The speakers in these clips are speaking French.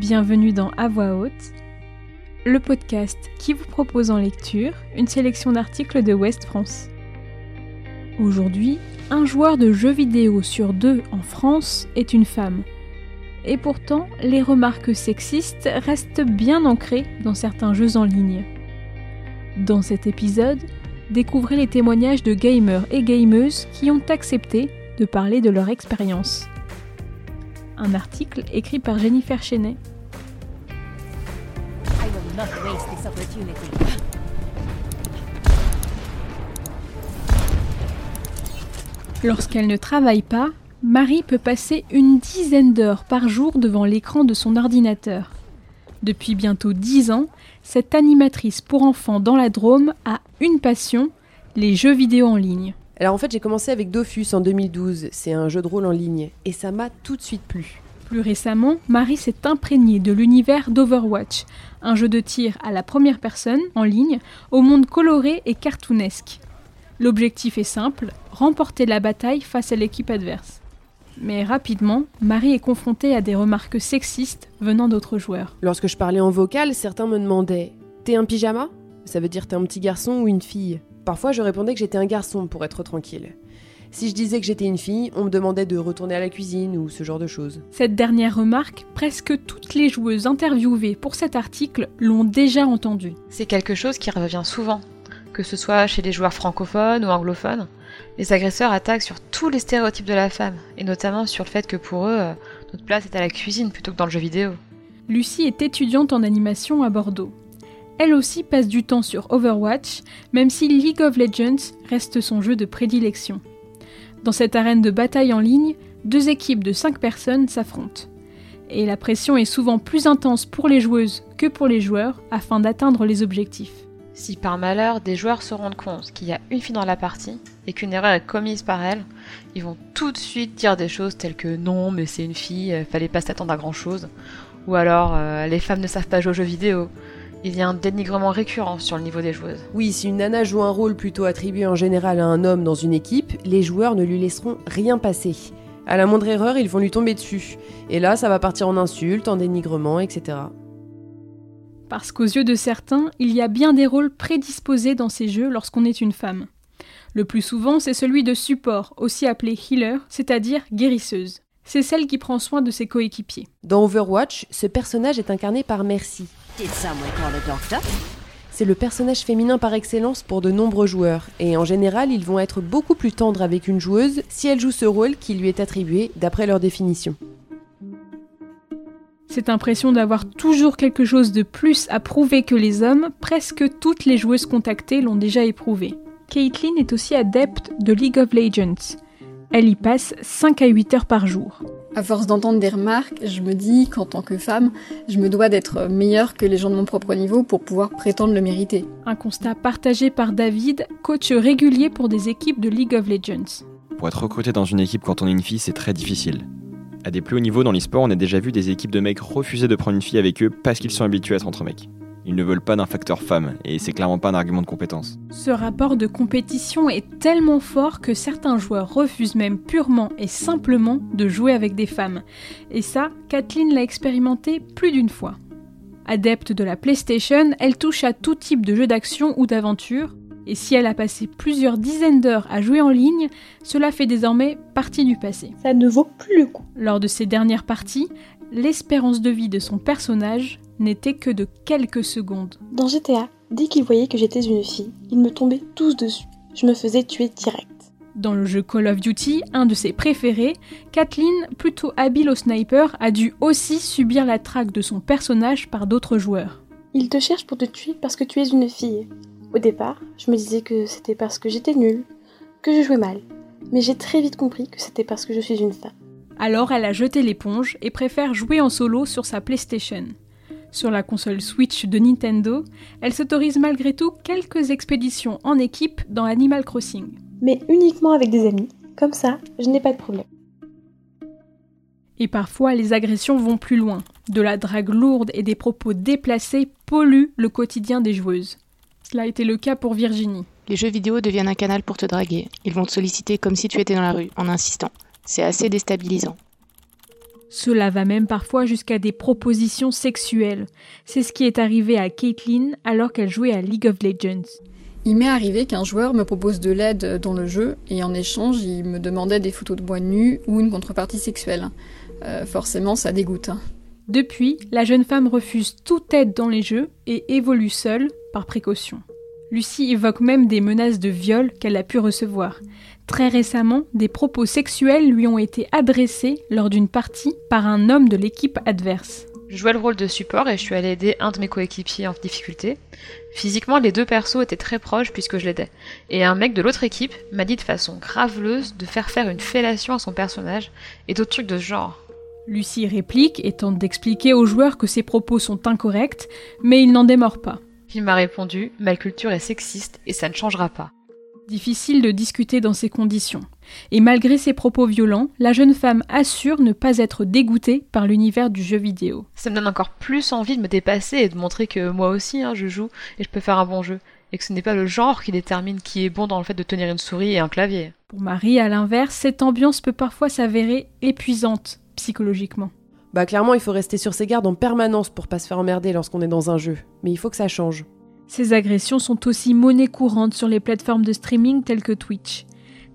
Bienvenue dans À voix haute, le podcast qui vous propose en lecture une sélection d'articles de West France. Aujourd'hui, un joueur de jeux vidéo sur deux en France est une femme. Et pourtant, les remarques sexistes restent bien ancrées dans certains jeux en ligne. Dans cet épisode, découvrez les témoignages de gamers et gameuses qui ont accepté de parler de leur expérience. Un article écrit par Jennifer Chenet. Lorsqu'elle ne travaille pas, Marie peut passer une dizaine d'heures par jour devant l'écran de son ordinateur. Depuis bientôt dix ans, cette animatrice pour enfants dans la Drôme a une passion, les jeux vidéo en ligne. Alors en fait j'ai commencé avec Dofus en 2012, c'est un jeu de rôle en ligne, et ça m'a tout de suite plu. Plus récemment, Marie s'est imprégnée de l'univers d'Overwatch, un jeu de tir à la première personne, en ligne, au monde coloré et cartoonesque. L'objectif est simple, remporter la bataille face à l'équipe adverse. Mais rapidement, Marie est confrontée à des remarques sexistes venant d'autres joueurs. Lorsque je parlais en vocal, certains me demandaient T'es un pyjama? Ça veut dire t'es un petit garçon ou une fille? Parfois je répondais que j'étais un garçon pour être tranquille. Si je disais que j'étais une fille, on me demandait de retourner à la cuisine ou ce genre de choses. Cette dernière remarque, presque toutes les joueuses interviewées pour cet article l'ont déjà entendue. C'est quelque chose qui revient souvent, que ce soit chez les joueurs francophones ou anglophones. Les agresseurs attaquent sur tous les stéréotypes de la femme, et notamment sur le fait que pour eux, euh, notre place est à la cuisine plutôt que dans le jeu vidéo. Lucie est étudiante en animation à Bordeaux. Elle aussi passe du temps sur Overwatch, même si League of Legends reste son jeu de prédilection. Dans cette arène de bataille en ligne, deux équipes de 5 personnes s'affrontent. Et la pression est souvent plus intense pour les joueuses que pour les joueurs afin d'atteindre les objectifs. Si par malheur des joueurs se rendent compte qu'il y a une fille dans la partie et qu'une erreur est commise par elle, ils vont tout de suite dire des choses telles que non mais c'est une fille, fallait pas s'attendre à grand chose, ou alors euh, les femmes ne savent pas jouer aux jeux vidéo, il y a un dénigrement récurrent sur le niveau des joueuses. Oui, si une nana joue un rôle plutôt attribué en général à un homme dans une équipe, les joueurs ne lui laisseront rien passer. À la moindre erreur, ils vont lui tomber dessus. Et là, ça va partir en insultes, en dénigrement, etc. Parce qu'aux yeux de certains, il y a bien des rôles prédisposés dans ces jeux lorsqu'on est une femme. Le plus souvent, c'est celui de support, aussi appelé healer, c'est-à-dire guérisseuse. C'est celle qui prend soin de ses coéquipiers. Dans Overwatch, ce personnage est incarné par Mercy. C'est le personnage féminin par excellence pour de nombreux joueurs, et en général, ils vont être beaucoup plus tendres avec une joueuse si elle joue ce rôle qui lui est attribué d'après leur définition. Cette impression d'avoir toujours quelque chose de plus à prouver que les hommes, presque toutes les joueuses contactées l'ont déjà éprouvé. Caitlyn est aussi adepte de League of Legends. Elle y passe 5 à 8 heures par jour. À force d'entendre des remarques, je me dis qu'en tant que femme, je me dois d'être meilleure que les gens de mon propre niveau pour pouvoir prétendre le mériter. Un constat partagé par David, coach régulier pour des équipes de League of Legends. Pour être recruté dans une équipe quand on est une fille, c'est très difficile. À des plus hauts niveaux dans l'e-sport, on a déjà vu des équipes de mecs refuser de prendre une fille avec eux parce qu'ils sont habitués à être entre mecs. Ils ne veulent pas d'un facteur femme, et c'est clairement pas un argument de compétence. Ce rapport de compétition est tellement fort que certains joueurs refusent même purement et simplement de jouer avec des femmes. Et ça, Kathleen l'a expérimenté plus d'une fois. Adepte de la PlayStation, elle touche à tout type de jeux d'action ou d'aventure, et si elle a passé plusieurs dizaines d'heures à jouer en ligne, cela fait désormais partie du passé. Ça ne vaut plus le coup. Lors de ses dernières parties, l'espérance de vie de son personnage n'était que de quelques secondes. Dans GTA, dès qu'ils voyaient que j'étais une fille, ils me tombaient tous dessus. Je me faisais tuer direct. Dans le jeu Call of Duty, un de ses préférés, Kathleen, plutôt habile au sniper, a dû aussi subir la traque de son personnage par d'autres joueurs. Ils te cherchent pour te tuer parce que tu es une fille. Au départ, je me disais que c'était parce que j'étais nulle, que je jouais mal. Mais j'ai très vite compris que c'était parce que je suis une femme. Alors elle a jeté l'éponge et préfère jouer en solo sur sa PlayStation. Sur la console Switch de Nintendo, elle s'autorise malgré tout quelques expéditions en équipe dans Animal Crossing. Mais uniquement avec des amis, comme ça, je n'ai pas de problème. Et parfois, les agressions vont plus loin. De la drague lourde et des propos déplacés polluent le quotidien des joueuses. Cela a été le cas pour Virginie. Les jeux vidéo deviennent un canal pour te draguer. Ils vont te solliciter comme si tu étais dans la rue, en insistant. C'est assez déstabilisant. Cela va même parfois jusqu'à des propositions sexuelles. C'est ce qui est arrivé à Caitlyn alors qu'elle jouait à League of Legends. Il m'est arrivé qu'un joueur me propose de l'aide dans le jeu et en échange il me demandait des photos de moi nue ou une contrepartie sexuelle. Euh, forcément ça dégoûte. Depuis, la jeune femme refuse toute aide dans les jeux et évolue seule par précaution. Lucie évoque même des menaces de viol qu'elle a pu recevoir. Très récemment, des propos sexuels lui ont été adressés lors d'une partie par un homme de l'équipe adverse. Je jouais le rôle de support et je suis allée aider un de mes coéquipiers en difficulté. Physiquement, les deux persos étaient très proches puisque je l'aidais. Et un mec de l'autre équipe m'a dit de façon graveleuse de faire faire une fellation à son personnage et d'autres trucs de ce genre. Lucie réplique et tente d'expliquer aux joueurs que ses propos sont incorrects, mais il n'en démord pas. Il m'a répondu Ma culture est sexiste et ça ne changera pas. Difficile de discuter dans ces conditions. Et malgré ses propos violents, la jeune femme assure ne pas être dégoûtée par l'univers du jeu vidéo. Ça me donne encore plus envie de me dépasser et de montrer que moi aussi hein, je joue et je peux faire un bon jeu. Et que ce n'est pas le genre qui détermine qui est bon dans le fait de tenir une souris et un clavier. Pour Marie, à l'inverse, cette ambiance peut parfois s'avérer épuisante psychologiquement. Bah clairement, il faut rester sur ses gardes en permanence pour pas se faire emmerder lorsqu'on est dans un jeu. Mais il faut que ça change. Ces agressions sont aussi monnaie courante sur les plateformes de streaming telles que Twitch.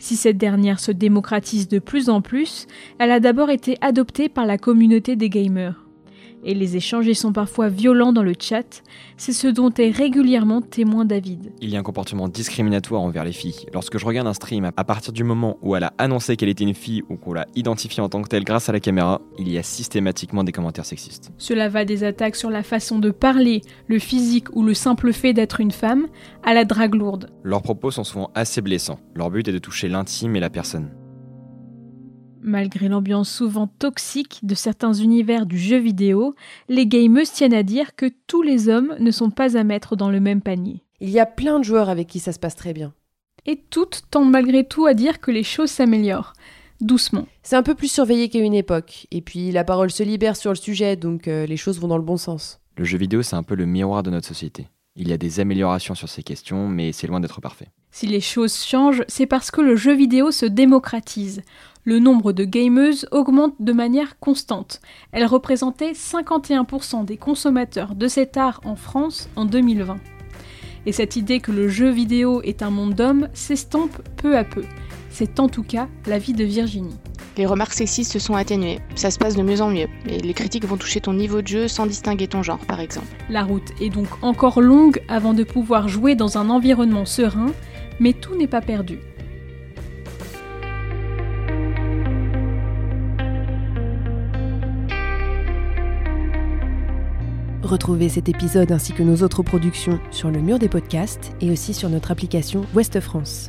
Si cette dernière se démocratise de plus en plus, elle a d'abord été adoptée par la communauté des gamers et les échanges y sont parfois violents dans le chat, c'est ce dont est régulièrement témoin David. Il y a un comportement discriminatoire envers les filles. Lorsque je regarde un stream, à partir du moment où elle a annoncé qu'elle était une fille ou qu'on l'a identifiée en tant que telle grâce à la caméra, il y a systématiquement des commentaires sexistes. Cela va des attaques sur la façon de parler, le physique ou le simple fait d'être une femme, à la drague lourde. Leurs propos sont souvent assez blessants. Leur but est de toucher l'intime et la personne. Malgré l'ambiance souvent toxique de certains univers du jeu vidéo, les gamers tiennent à dire que tous les hommes ne sont pas à mettre dans le même panier. Il y a plein de joueurs avec qui ça se passe très bien. Et toutes tendent malgré tout à dire que les choses s'améliorent. Doucement. C'est un peu plus surveillé qu'à une époque. Et puis la parole se libère sur le sujet, donc euh, les choses vont dans le bon sens. Le jeu vidéo, c'est un peu le miroir de notre société. Il y a des améliorations sur ces questions, mais c'est loin d'être parfait. Si les choses changent, c'est parce que le jeu vidéo se démocratise. Le nombre de gameuses augmente de manière constante. Elle représentait 51% des consommateurs de cet art en France en 2020. Et cette idée que le jeu vidéo est un monde d'hommes s'estompe peu à peu. C'est en tout cas l'avis de Virginie. Les remarques sexistes se sont atténuées, ça se passe de mieux en mieux, et les critiques vont toucher ton niveau de jeu sans distinguer ton genre par exemple. La route est donc encore longue avant de pouvoir jouer dans un environnement serein mais tout n'est pas perdu. Retrouvez cet épisode ainsi que nos autres productions sur le mur des podcasts et aussi sur notre application Ouest France.